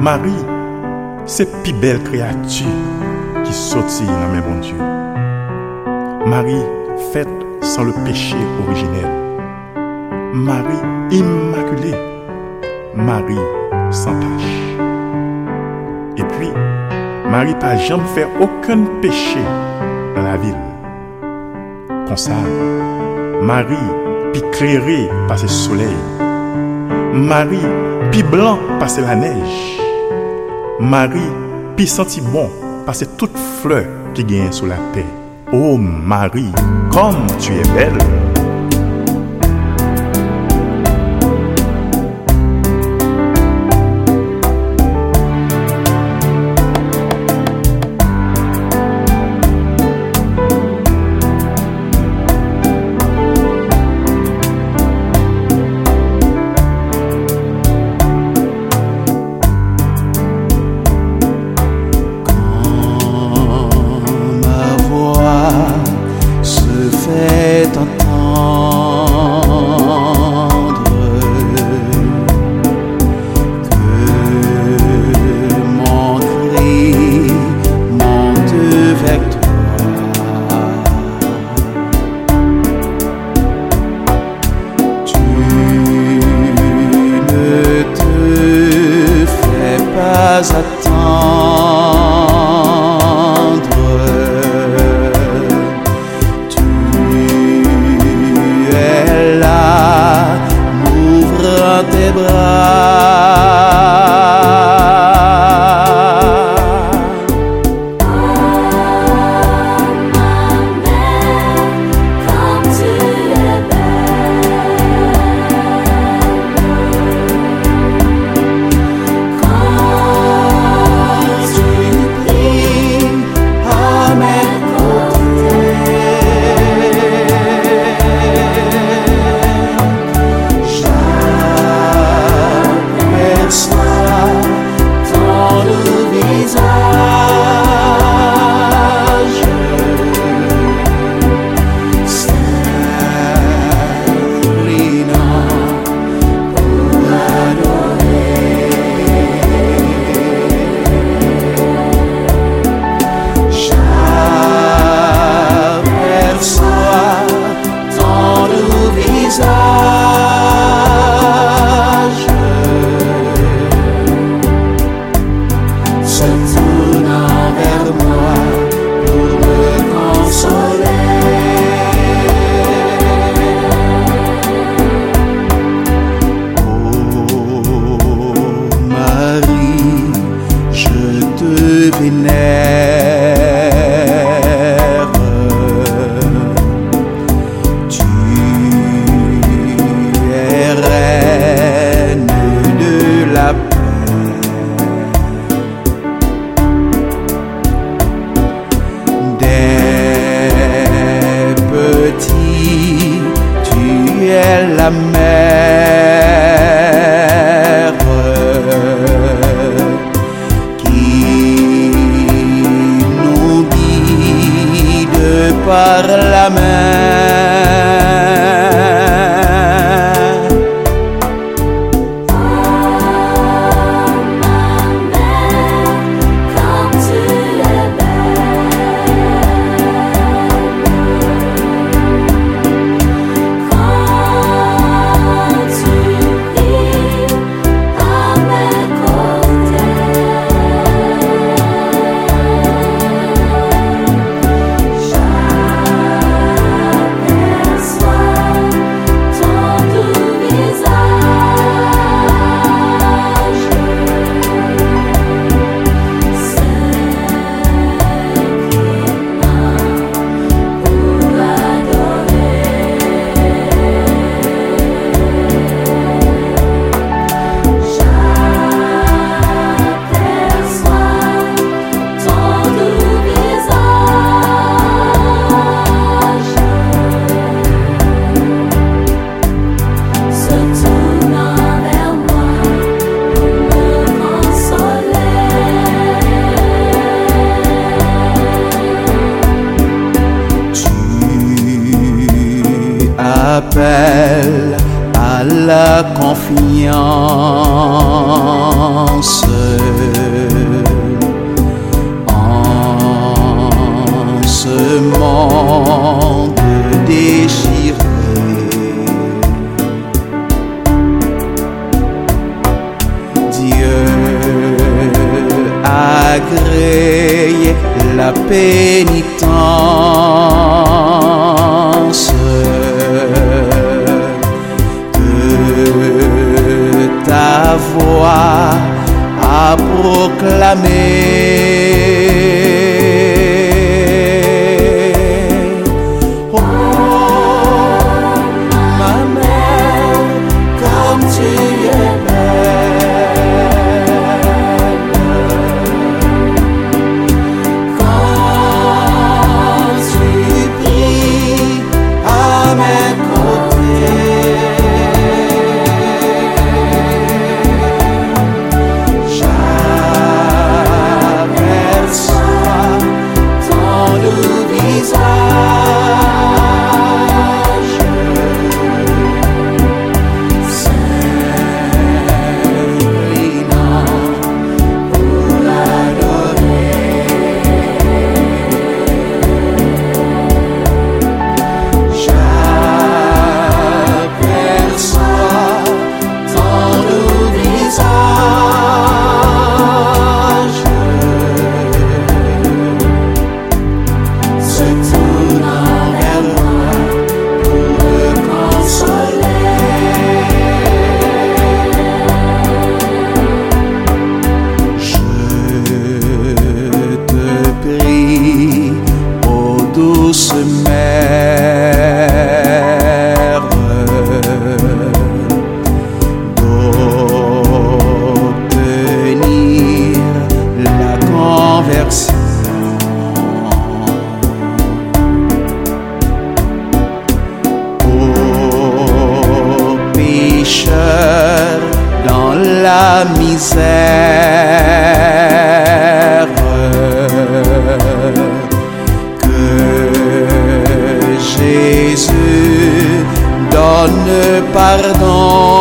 Marie, se pi bel kreatu ki soti nan men bon Dieu. Marie, fète sans le péché originel. Marie immaculée. Marie sans tache. Et puis, Marie pas jamais fait aucun péché dans la ville. Comme ça, Marie, puis clairée par le soleil. Marie, puis blanc par la neige. Mari pi santi bon pase tout fleur ki gen sou la pe. O oh, Mari, kom tu e bel! happiness. par la mer. confiance en ce monde déchiré. Dieu a créé la pénitence. voix à proclamer. dans la misère que Jésus donne pardon.